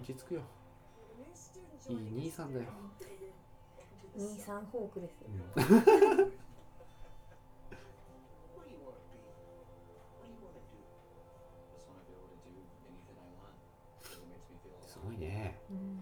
落ち着くよ。いい兄さんだよ、兄さんホークですよ。うん、What do you want to be?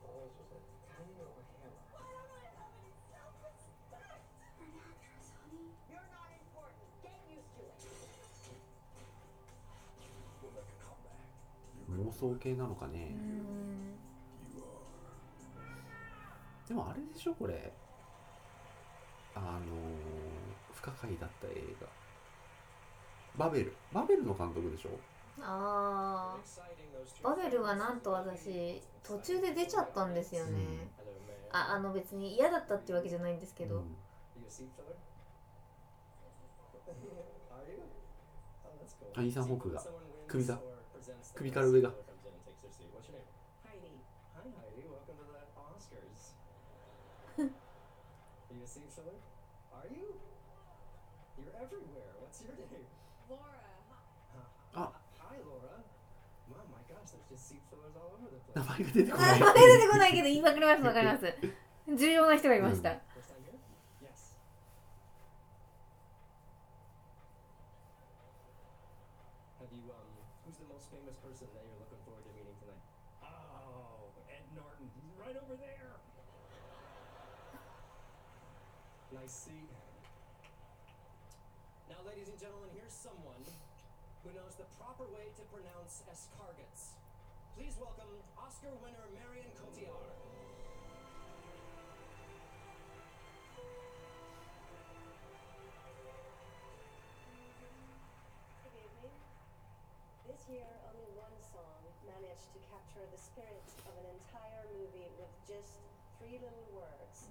妄想系なのかうね、ん。でもあれでしょこれ。あのー不可解だった映画。バベル。バベルの監督でしょ？あー。バベルはなんと私途中で出ちゃったんですよね、ああの別に嫌だったっていうわけじゃないんですけど、うん? Oh. あイーサン・ホークが。首が。or presents the 首から上が best seller comes in and takes their seat. What's your name? Heidi. Hi, Heidi. Welcome to the Oscars. Are seat filler? Are you? You're everywhere. What's your name? Laura. Ah. Hi, Laura. Wow, my gosh, there's just seat fillers all over the 名 place. 前が出てこあない名前出てこないけど言いわかりますわかります重要な人がいました、proper way to pronounce escargots. Please welcome Oscar winner Marion Cotillard. Good evening. This year, only one song managed to capture the spirit of an entire movie with just three little words.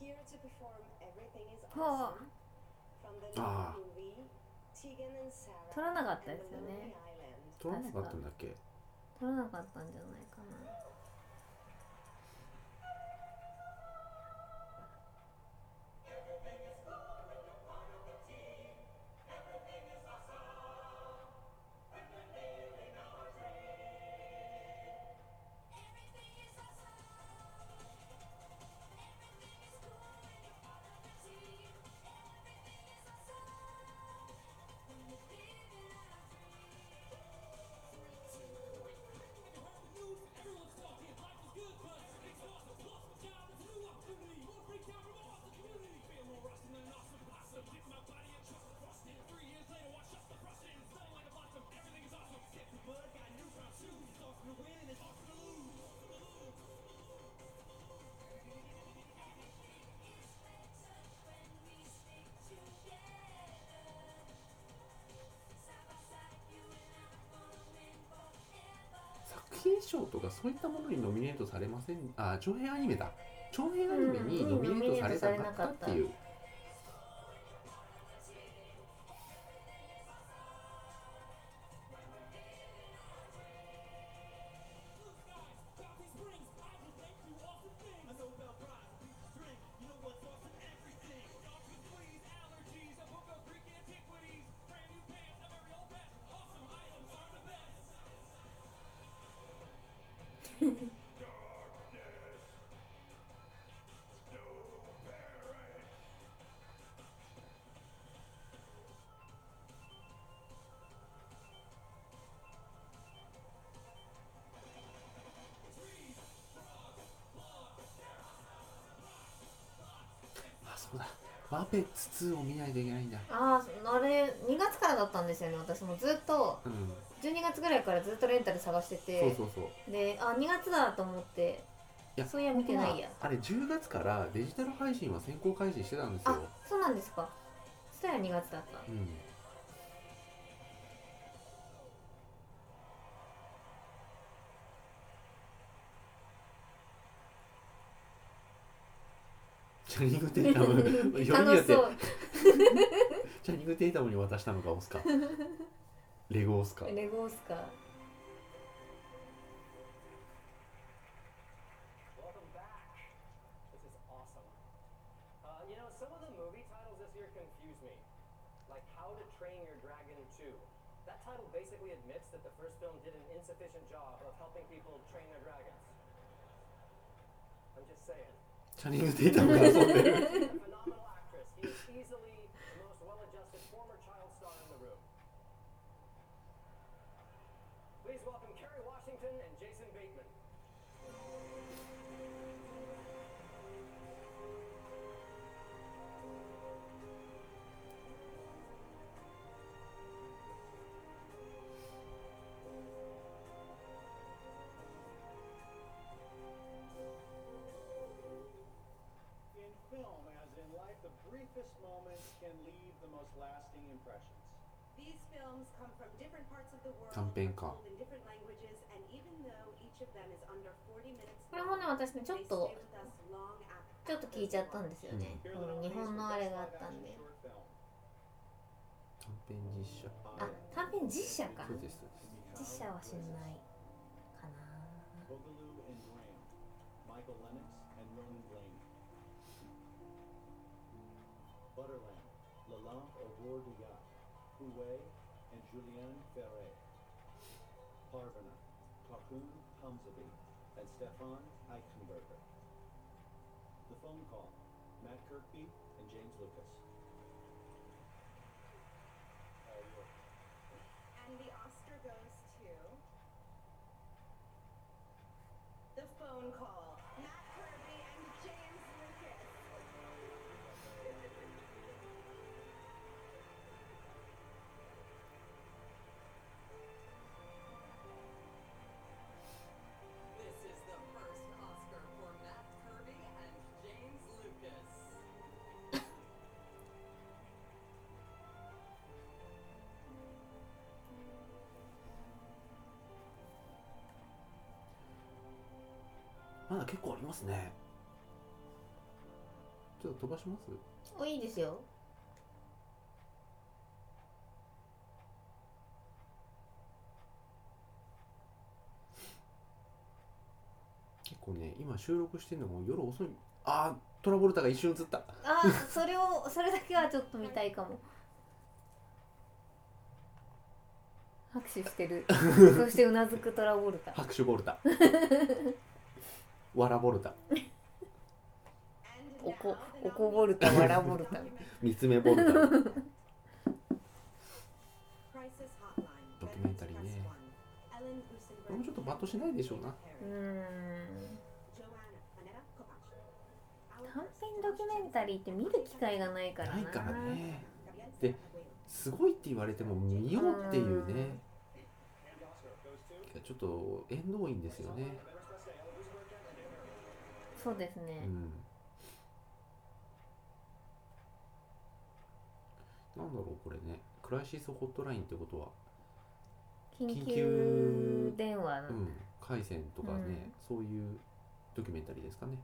Here to perform Everything is Oh. Awesome from the new Ah. movie Tegan and Sarah 取らなかったですよね.取らなかったんだっけ？取らなかったんじゃないかな作品賞とかそういったものにノミネートされませんあ長編アニメだ。長編アニメにノミネートされたかったっていう、あそうだマペッツ2を見ないといけないんだ。あああれ2月からだったんですよね私もずっと。うん。12月ぐらいからずっとレンタル探してて。そうそうそう。であ2月だと思って。いやそういや見てないや。あれ10月からデジタル配信は先行開始してたんですよ。あそうなんですか。そしたら2月だった。うんャニング・テイタムよりによって楽チャニング・テイタムに渡したの？かオスカレゴオスカレゴースかチャネルデータをって編か。これもね私ねちょっとちょっと聞いちゃったんですよね、日本のあれがあったんで。短編実写。あ短編実写か。実写は知らないかな。Parvana, Tarkun Hamzavi and Stefan Eichenberger. The Phone Call, Matt Kirkby and James Lucas. And the だ結構ありますね。ちょっと飛ばします？おいいですよ。結構ね今収録してるのも夜遅い。あートラボルタが一瞬映った。あそれをそれだけはちょっと見たいかも。拍手してる。そしてうなずくトラボルタ。拍手ボルタわらボルタ。おこ、おこボルタ、わ。つめボルタ。ドキュメンタリーね。もうちょっとバッしないでしょうな。短編ドキュメンタリーって見る機会がないからな。いからね。で、すごいって言われても見ようっていうね。ちょっと縁遠いんですよね。そうですね、うん。なんだろうこれね。クライシスホットラインってことは？緊急電話。の、うん。回線とかね、そういうドキュメンタリーですかね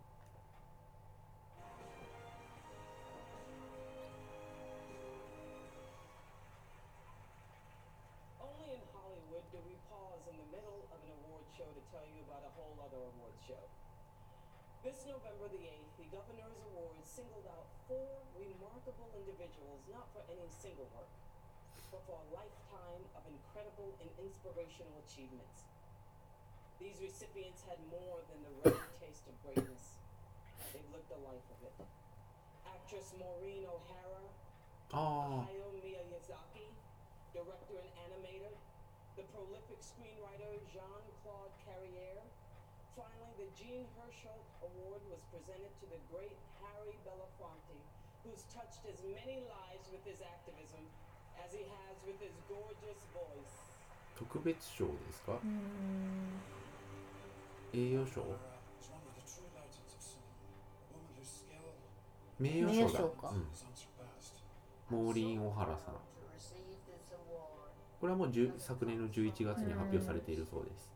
The 8th, the Governor's Awards singled out four remarkable individuals not for any single work, but for a lifetime of incredible and inspirational achievements. These recipients had more than the rare taste of greatness. They've lived a life of it. Actress Maureen O'Hara, Hayao Miyazaki, director and animator, the prolific screenwriter Jean-Claude Carrière. Finally, the Jean Hersholt Award was presented to the great Harry Belafonte, who's touched as many lives with his activism as he has with his gorgeous voice. 特別賞ですか栄誉賞名誉賞だ名誉賞かうん.モーリーン・オハラさんこれはもう10昨年の11月に発表されているそうです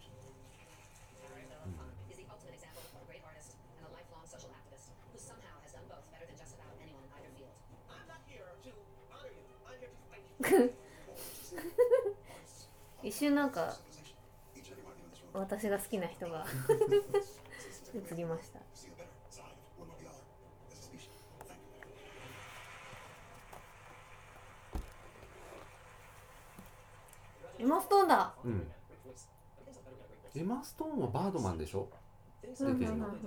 瞬なんか私が好きな人が映りました.エマストーンだうんエマ・ストーンはバードマンでしょ出てるの fine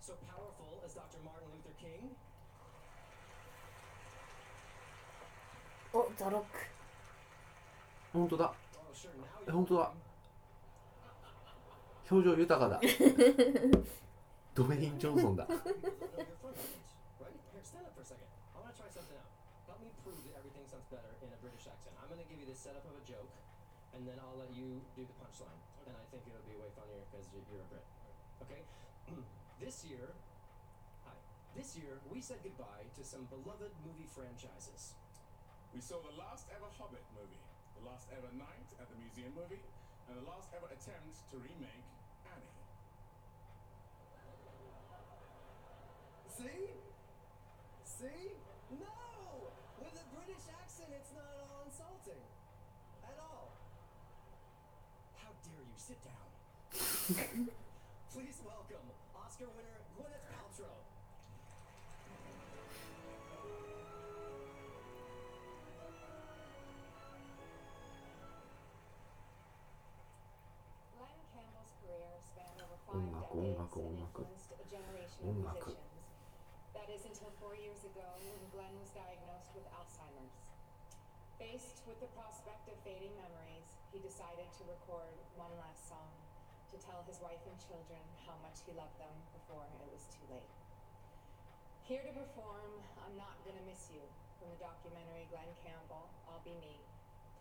nominees from the UK with us tonight. David Oyelowo, so powerful as Dr. Martin Luther King. おザロック本当だ Oh, sure, now え you're 本当だ表情豊かだドウェイン・ジョンソンだ Your front page, right? Here, stand up for a second. I want to try something out. Help me prove that everything sounds better in a British accent. I'm going to give you the setup of a joke, and then I'll let you do the punchline. And I think it'll be way funnier because you're a Brit. Okay? this year, hi. This year, we said goodbye to some beloved movie franchises. We saw the last ever Hobbit movie, the last ever Night at the Museum movie, and the last ever attempt to remake Annie. See? See? No! With a British accent, it's not at all insulting. At all. How dare you? Sit down. Please welcome Oscar winner Gwyneth Paltrow. That is until four years ago when Glenn was diagnosed with Alzheimer's. Faced with the prospect of fading memories, he decided to record one last song to tell his wife and children how much he loved them before it was too late. Here to perform I'm Not Gonna Miss You from the documentary Glenn Campbell, I'll Be Me.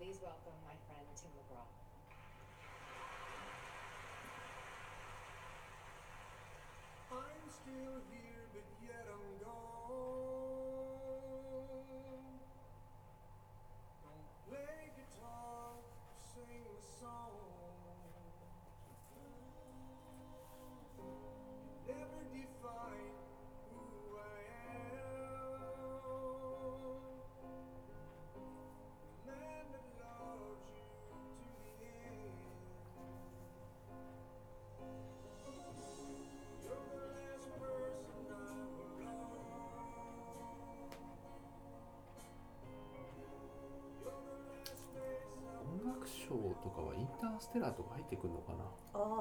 Please welcome my friend Tim McGraw. I'm still here, but yet I'm gone. Don't play ステラーとか入ってくるのかな？あ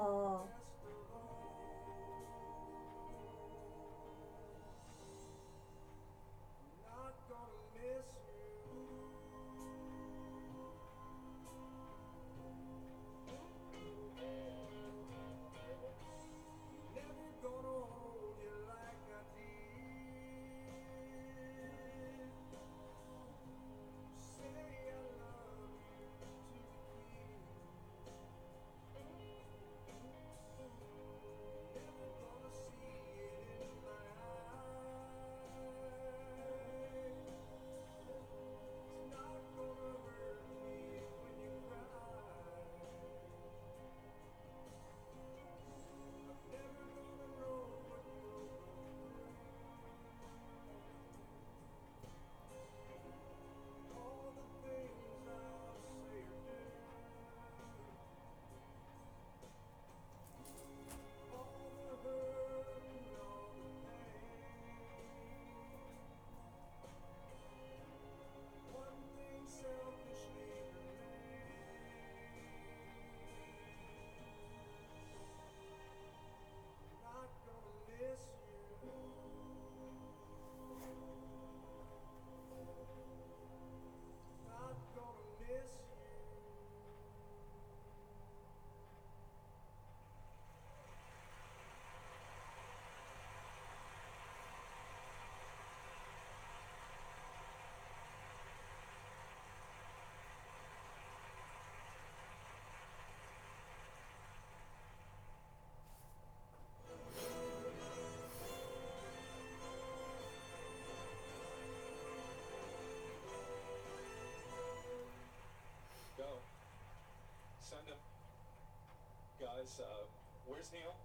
guys. Uh, where's Neil?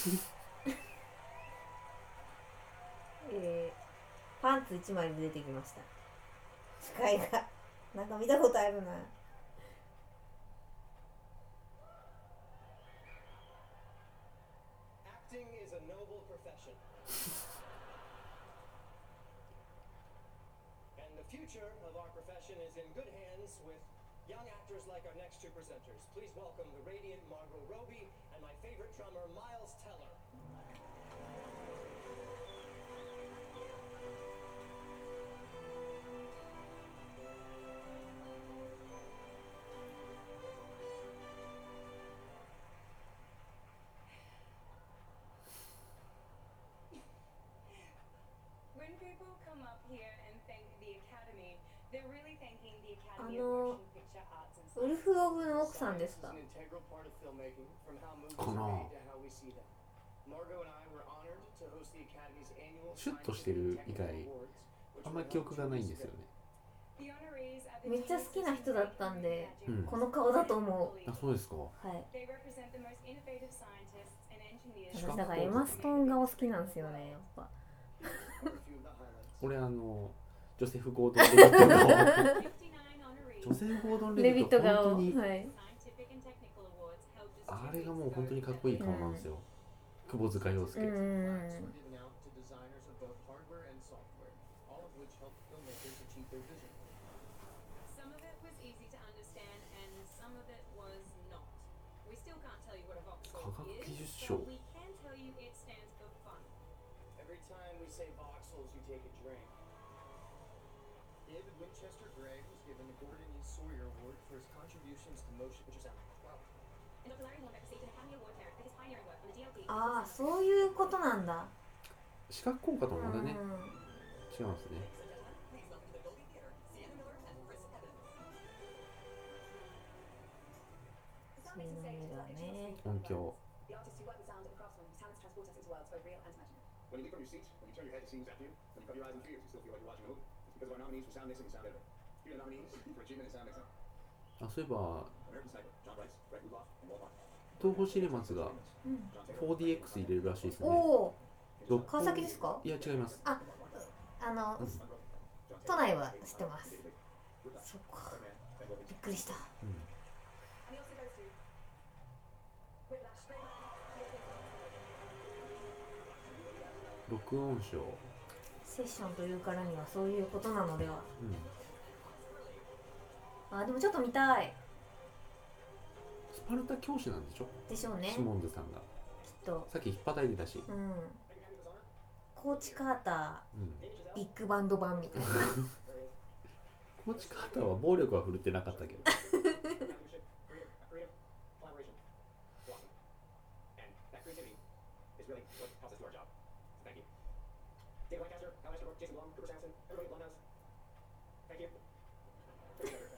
えー、パンツ1枚で出てきました。視界が。なんか見たことあるなのウルフ・オブの奥さんですか？かな。シュッとしてる以外あんまり記憶がないんですよね。めっちゃ好きな人だったんで、うん。この顔だと思う。あそうですか。はい。私だからエマストーン顔好きなんですよねやっぱ。俺あのジョセフ・ゴードン・レビット顔ジョセフ・ゴードン・レレビット本当に、はい。あれがもう本当にかっこいい顔なんですよ、久保塚洋介、うんそういうことなんだ視覚効果とまだね、違うんですねね、音あそういえば東宝シネマズがうん 4DX 入れるらしいですね。おお六川崎ですか？いや違います。ああの都内は知ってます。そっか。びっくりした。to Whiplash. 録音賞、セッションというからにはそういうことなのでは。うん、あでもちょっと見たい。スパルタ教師なんでしょ？でしょうね。シモンズさんが。きっと。さっき引っ叩いてたし、うん。コーチカータうん。ービッグバンド版みたいな。コーチカーターは暴力は振るってなかったけど Creative, creative, collaboration, blossom. And that creativity is really what helps us do our job. So thank you. David Lancaster, Al Ashtabrook, Jason Blum, Cooper Sampson, everybody at Blumhouse. Thank you.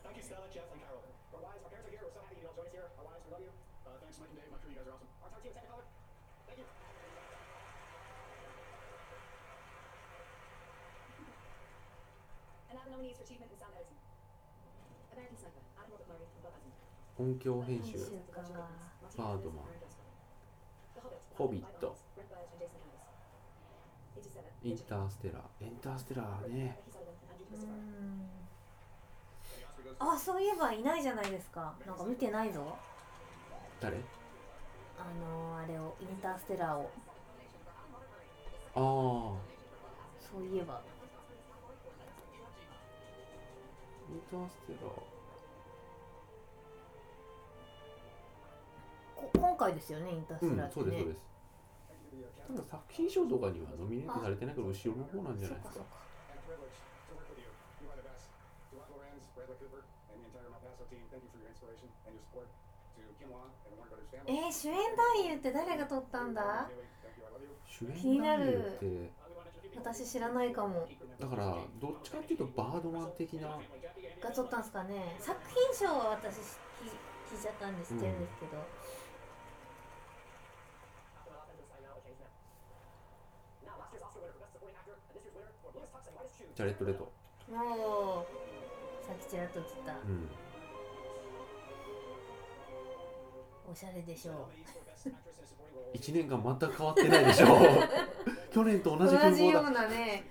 Thank you, Stella, Jeff, and Carol. Our wives, our parents are here. We're so happy you can all join us here. Our wives, we love you. Uh, and Dave. My crew, you guys are awesome. Our entire team at Technicolor. Thank you. And now the nominees for achievement in sound editing. American Sniper, Adam Robert Murray from Bob Atten. 音響編集バードマンホビット Brett Birch and Jason Harris. 87, インターステラーエンターステラーね Andrew そういえばいないじゃないですかなんか見てないぞ誰？あのー、あれをインターステラーを。ああそういえば。インターステラー。こ今回ですよねインタースうんテラーってね、そうですそうです。ただ作品賞とかにはノミネートされてないから後ろの方なんじゃないですかえー、主演男優って誰が撮ったんだ？主演私知らないかも。だからどっちかっていうとバードマン的な。が撮ったんですかね。作品賞は私聞,聞いちゃったんですけど、うん、ジャレット・レさっきちらっと映った、おしゃれでしょう。1年間また変わってないでしょう。去年と同じ風貌だ。同じようなね。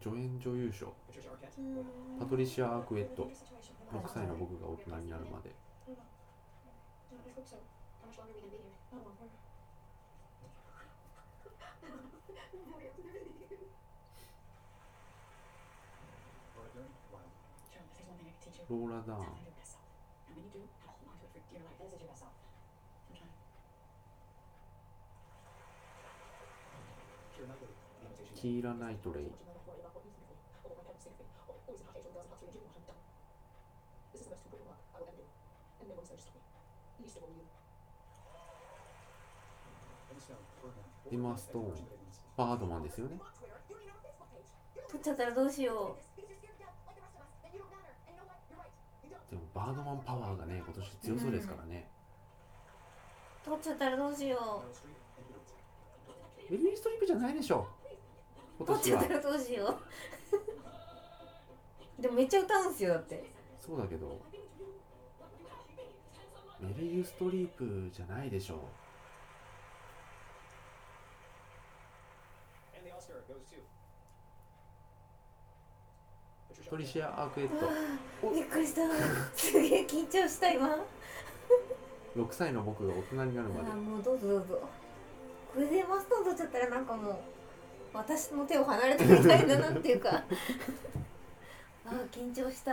助演女優賞。パトリシア・アークエット。6歳の僕が大人になるまで。ローラダウン。キーラナイトレイ。エマストーン。バードマンですよね。撮っちゃったどうしよう。でもバードマンパワーがね今年強そうですからね、う撮っちゃったらどうしよ Beatles. メリー・ストリップじゃないでしょ。う今年は。撮っちゃったらどうしよう。でもめっちゃ歌うんすよだって。そうだけどメリー・ストリープじゃないでしょ。And the Oscar goes to トリシアアークエットびっくりしたすげえ緊張した今六歳の僕が大人になるまでもうどうぞどうぞこれでマスター取っちゃったらなんかもう私の手を離れたみたいだなっていうかあ緊張した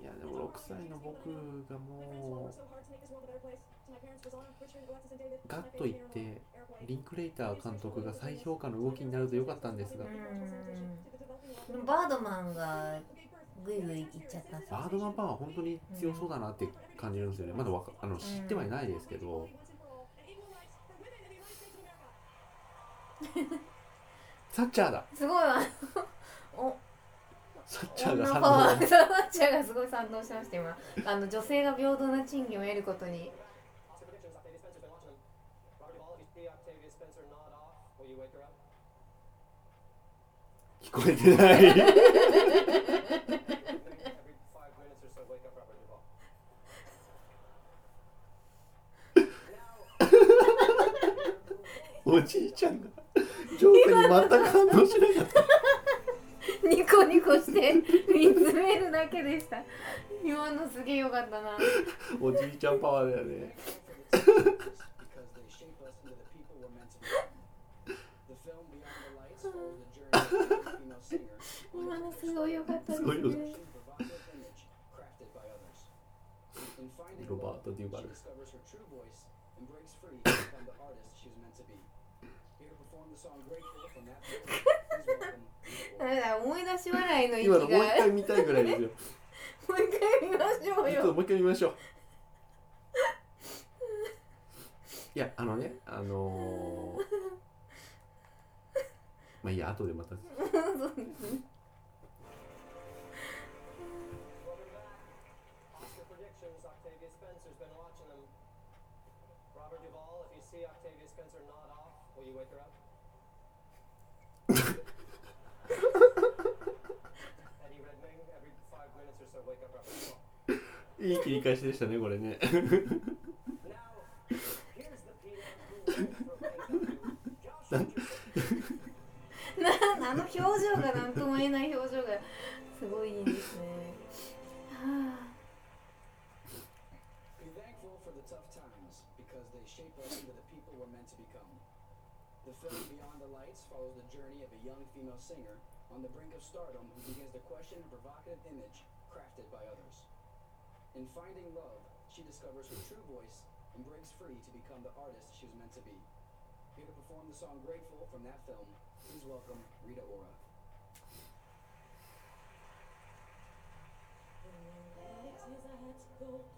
いやでも6歳の僕がも.うガッといって.リンクレイター監督が再評価の動きになるとよかったんですが。バードマンがグイグイいっちゃったバードマンパワー本当に強そうだなって感じるんですよね。まだわかあの知ってはいないですけど。サッチャーだ。すごいわ。おサッチャすごい賛同しました今。あの女性が平等な賃金を得ることに。聞こえてない。おじいちゃんが上手に全く反応しなかった。ニコニコして見つめるだけでした。今のすげえよかったな。おじいちゃんパワーだよね。今のすごいよかったですね。ロバート・デュバル。だ思い出し笑いのもう一回見たいぐらいですよ。もう一回見ましょうもう一回見ましょう。いやあのねあの、まあいいや後でまた。そうですね。You wake her up? Eddie Redmayne, every five minutes or so, wake up after a call. いい切り返しでしたねこれね Now, here's the peanut who went from things up to Josh なあの表情が何とも言えない表情がすごいいいですね。はあ The film Beyond the Lights follows the journey of a young female singer on the brink of stardom who begins to question a provocative image crafted by others. In finding love, she discovers her true voice and breaks free to become the artist she was meant to be. Here to perform the song Grateful from that film, please welcome Rita Ora.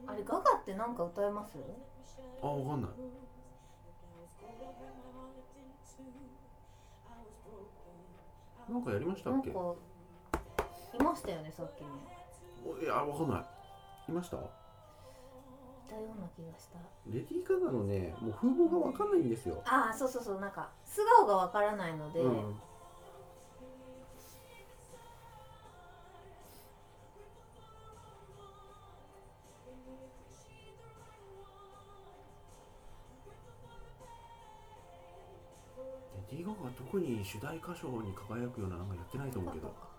あれガガってなんか歌えます？あわかんない なんかやりましたっけ？なんかいましたよねさっきね。おいやわかんない。いました？いたような気がした。レディー・ガガのねもう風貌がわかんないんですよ。ああそうそうそう。なんか素顔がわからないので、うんに主題歌賞に輝くようななんかやってないと思うけど。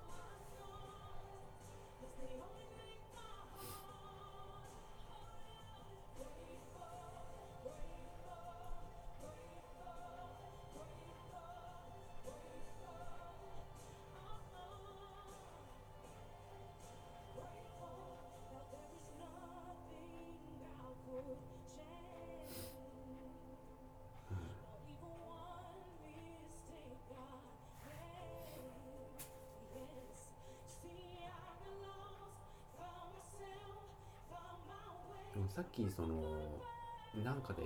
さっきそのなんかで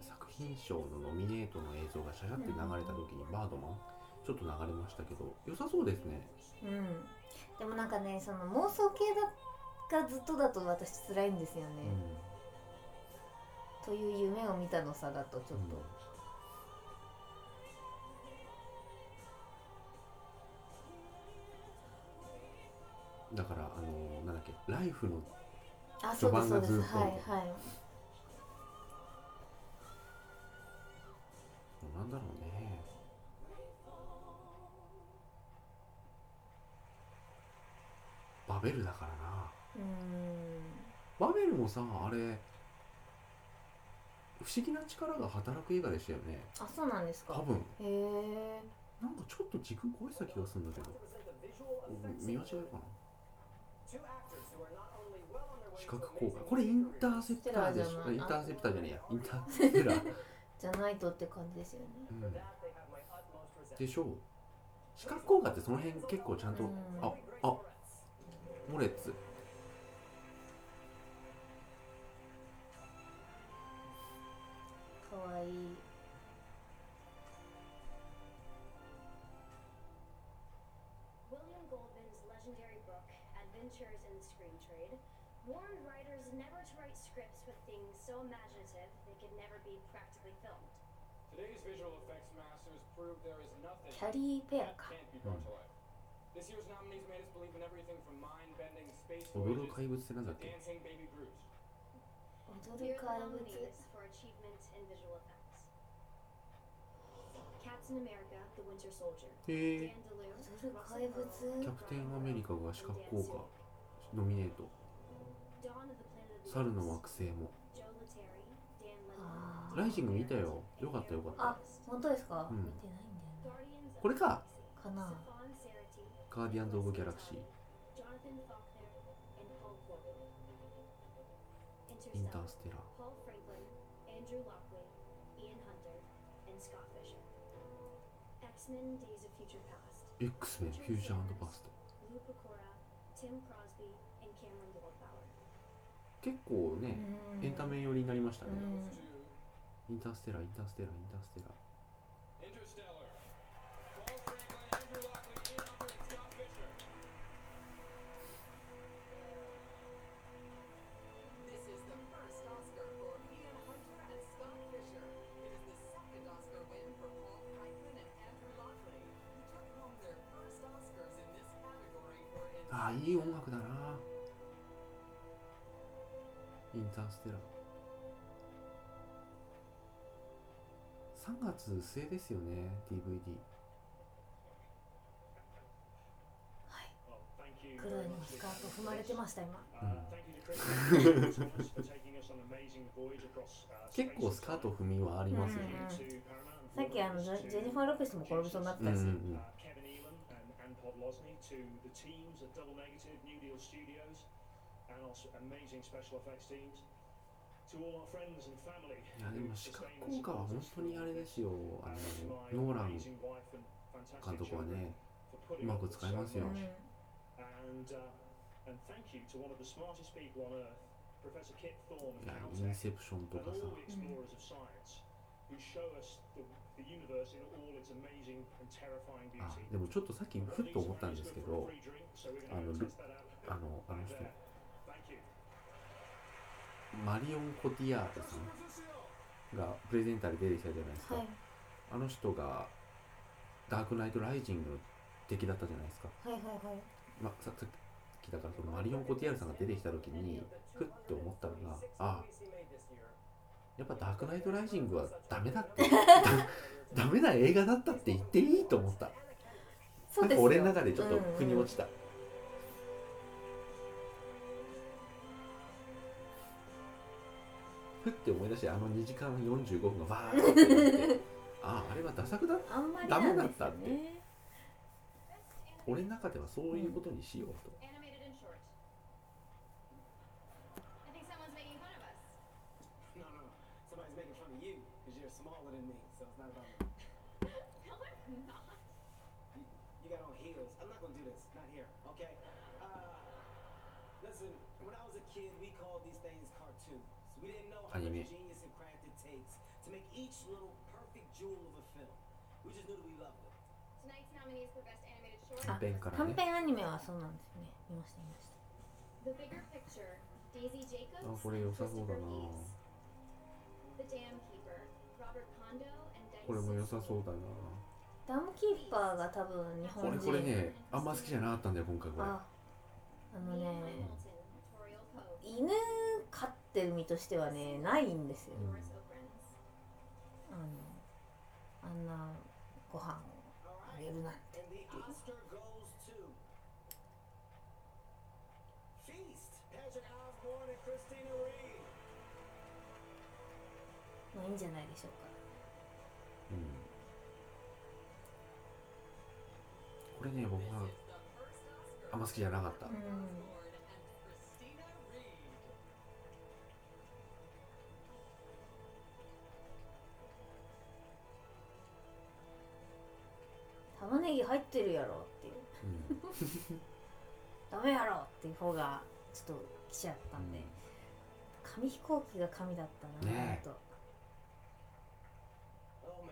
作品賞のノミネートの映像がシャシャって流れた時にバードマン？ちょっと流れましたけど良さそうですねうん。でもなんかねその妄想系だがずっとだと私辛いんですよね。という夢を見たのさだとちょっと。だからあのなんだっけライフのあそうですそうです。序盤がずっと。はいはい。なんだろうね。バベルだからな。うーん。バベルもさあれ不思議な力が働く映画でしたよね。あそうなんですか。多分。へえ。なんかちょっと軸超えてた気がするんだけど。見間違いかな視覚効果。これインターセプターでしょ？インターセプターじゃねえや。インターセプラー、じゃないとって感じですよね。うん、でしょう。視覚効果ってその辺結構ちゃんと、ああモレッツかわいい。Warned writers never to write scripts with things so imaginative they could never be practically filmed. Today's visual effects masters prove there is nothing キャリーペア that か。can't be brought to life. This year's nominees made us believe in everything from mind-bending space 踊る voyages 怪物ってなんだっ to け dancing baby the 物。nominees for achievement in visual effects. Captain America, The Winter Soldier. Dan DeLue, キャプテンアメリカが視覚効果ノミネート猿の惑星も。ライジング見たよ。よかったよかった。あ本当ですか、これか。かな？ガーディアンズ・オブ・ギャラクシー。インターステラー。X-Men・ フューチャー・アンド・パスト結構ね、エンタメ寄りになりましたね、インターステラインターステラインターステラああいい音楽だな。インターステラ。ー3月末ですよね DVD 黒いのスカート踏まれてました今。結構スカート踏みはありますよね、さっきあのジェジェニファー・ロペスも転びそうになってたし、うんうんうんいやでも視覚効果は本当にあれですよ。あのノーラン監督はねうまく使いますよ、いやインセプションとかさ、あでもちょっとさっきふっと思ったんですけどあの,あの,あの人マリオン・コティアートさんがプレゼンターで出てきたじゃないですか、はい。あの人がダークナイト・ライジングの敵だったじゃないですか、はいはいはい。ま、ささっきだからそのマリオン・コティアールさんが出てきた時にふって思ったのがあやっぱダークナイト・ライジングはダメだって ダメな映画だったって言っていいと思った。なんか俺の中でちょっと腑に落ちた、ふって思い出してあの2時間45分がバーってなってあああれはダ作だあんまりダメだったって。ね俺の中ではそういうことにしようと、Animated in short. I think someone's making fun of us. No, no, no. Somebody's making fun of you because you're smaller than me, so it's not about me. No, I'm not. You, you got on heels. I'm not gonna do this. Not here. Okay. Uh, listen. When I was a kid, we called these things cartoons. We didn't know how much Anime. genius and craft it takes to make each little perfect jewel of a film. We just knew that we loved it. Tonight's nominees for アニメ。あ短編アニメはそうなんですね。見しあこれ良さそうだな。これも良さそうだな。ダムキーパーが多分日本これこれねあんま好きじゃなかったんだよ今回あ,のね、犬飼ってる身としてはねないんですよ.あのあんなご飯をあげるなんて。Reed. まあいいんじゃないでしょうか。うんこれね僕はあんま好きじゃなかった、うんってるやろっていう。うん。ダメやろっていう方がちょっと来ちゃったんで、紙飛行機が紙だったなと。Oh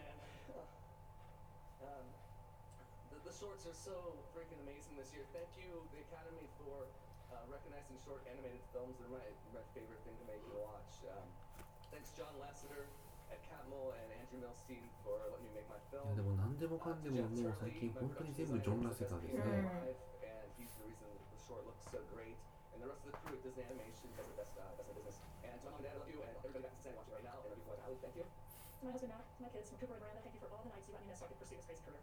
man. Um, the, the shorts are so freaking amazing this year. Thank you, the Academy, for uh, recognizing short animated films. They're my, my favorite thing to make me watch. Um, thanks, John Lasseter at Catmull and Andrew Milstein, for letting me make my い film. やでも何でもかんでももう最近本当に全部ジョン・ラセターですね、And he's the reason the short looks so great. And the rest of the crew at Disney Animation does the best, uh, best in the business. And to my mom and dad, I love you, and everybody back to San watching right now, and everybody Ali, thank you. To my husband Matt, to my kids, from Cooper and Miranda, thank you for all the nights you let me know so I could pursue this crazy career.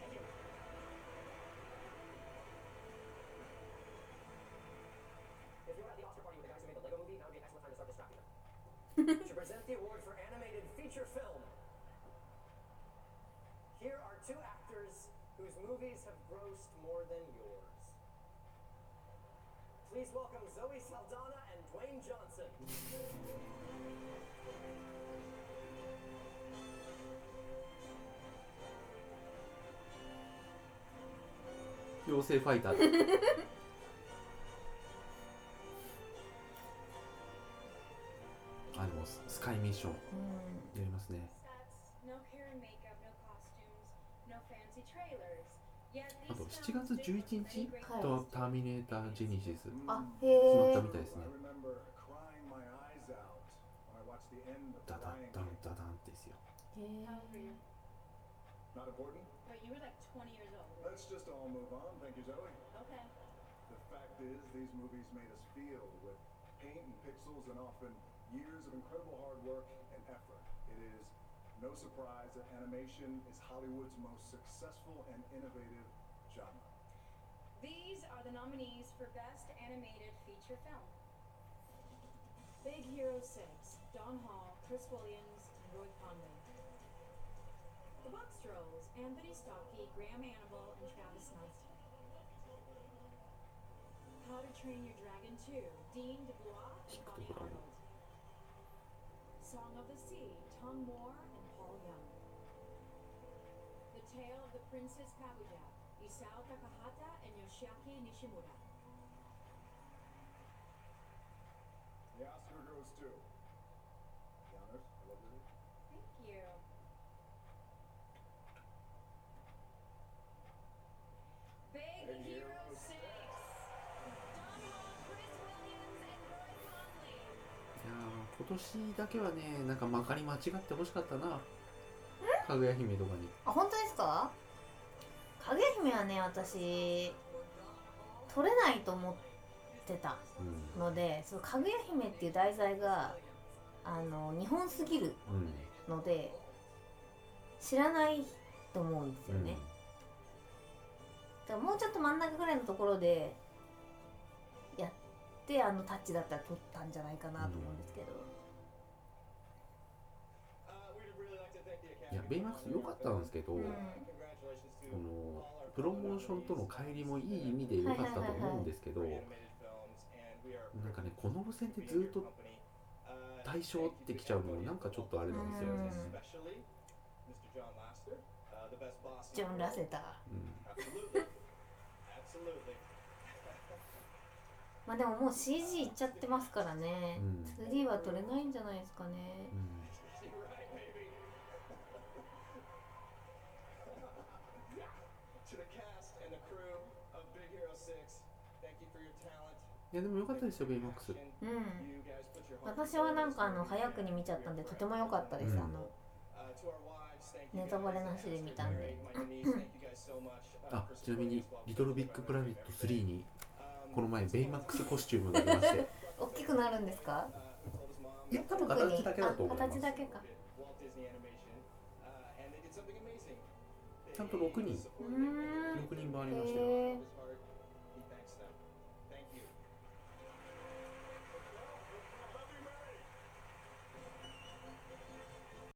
Thank you. If you were at the Oscar party with the guys who made the Lego movie, now would be an excellent time to start distracting them. to present the award for animated feature film. Here are two actors whose movies have grossed more than yours. Please welcome Zoe Saldana and Dwayne Johnson. 妖精ファイターあでもススカイミッションやりますねあと7月11日、とターミネータージェニシス決まったみたいですね。ダダダンダダンですよ。No surprise that animation is Hollywood's most successful and innovative genre. These are the nominees for Best Animated Feature Film. Big Hero 6, Don Hall, Chris Williams, and Roy Conley. The Box Trolls, Anthony Stocky, Graham Annable, and Travis Knight. How to Train Your Dragon 2, Dean DeBlois and Bonnie Arnold. Song of the Sea, Tom Moore and Paul Young. The Tale of the Princess Kaguya, Isao Takahata and Yoshiaki Nishimura. The Oscar goes to. 年だけはねなんかまかり間違ってほしかったな。かぐや姫とかに。あ本当ですか？かぐや姫はね私取れないと思ってたうん。のでそのかぐや姫っていう題材があの日本すぎるうん。ので知らないと思うんですよね、だからもうちょっと真ん中ぐらいのところでやってあのタッチだったら取ったんじゃないかなと思うんですけど、いやベイマックス良かったんですけど、このプロモーションとの乖離もいい意味で良かったと思うんですけど、なんかねこの路線でずっと対象ってきちゃうのもなんかちょっとあれなんですよね、uh, ジョン・ラセター.まあでももう CG いっちゃってますからね、うん。2D は取れないんじゃないですかね、to いやでも良かったですよベイマックス。うん。私はなんかあの早くに見ちゃったんでとても良かったです、うん。あの Uh, ネタバレなしで見たんで. Uh, あちなみに supporting us「リトルビッグプラネット3」にこの前ベイマックスコスチュームが出まして。大きくなるんですか？いや多分形だけだと思いあます。形だけか。uh. ちゃんと6人。うーん。6人分ありましたよ